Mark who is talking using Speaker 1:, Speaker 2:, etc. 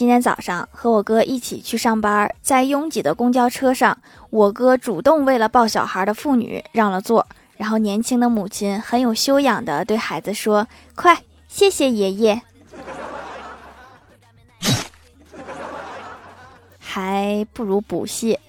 Speaker 1: 今天早上和我哥一起去上班在拥挤的公交车上我哥主动为了抱小孩的妇女让了座然后年轻的母亲很有修养的对孩子说快谢谢爷爷。还不如不谢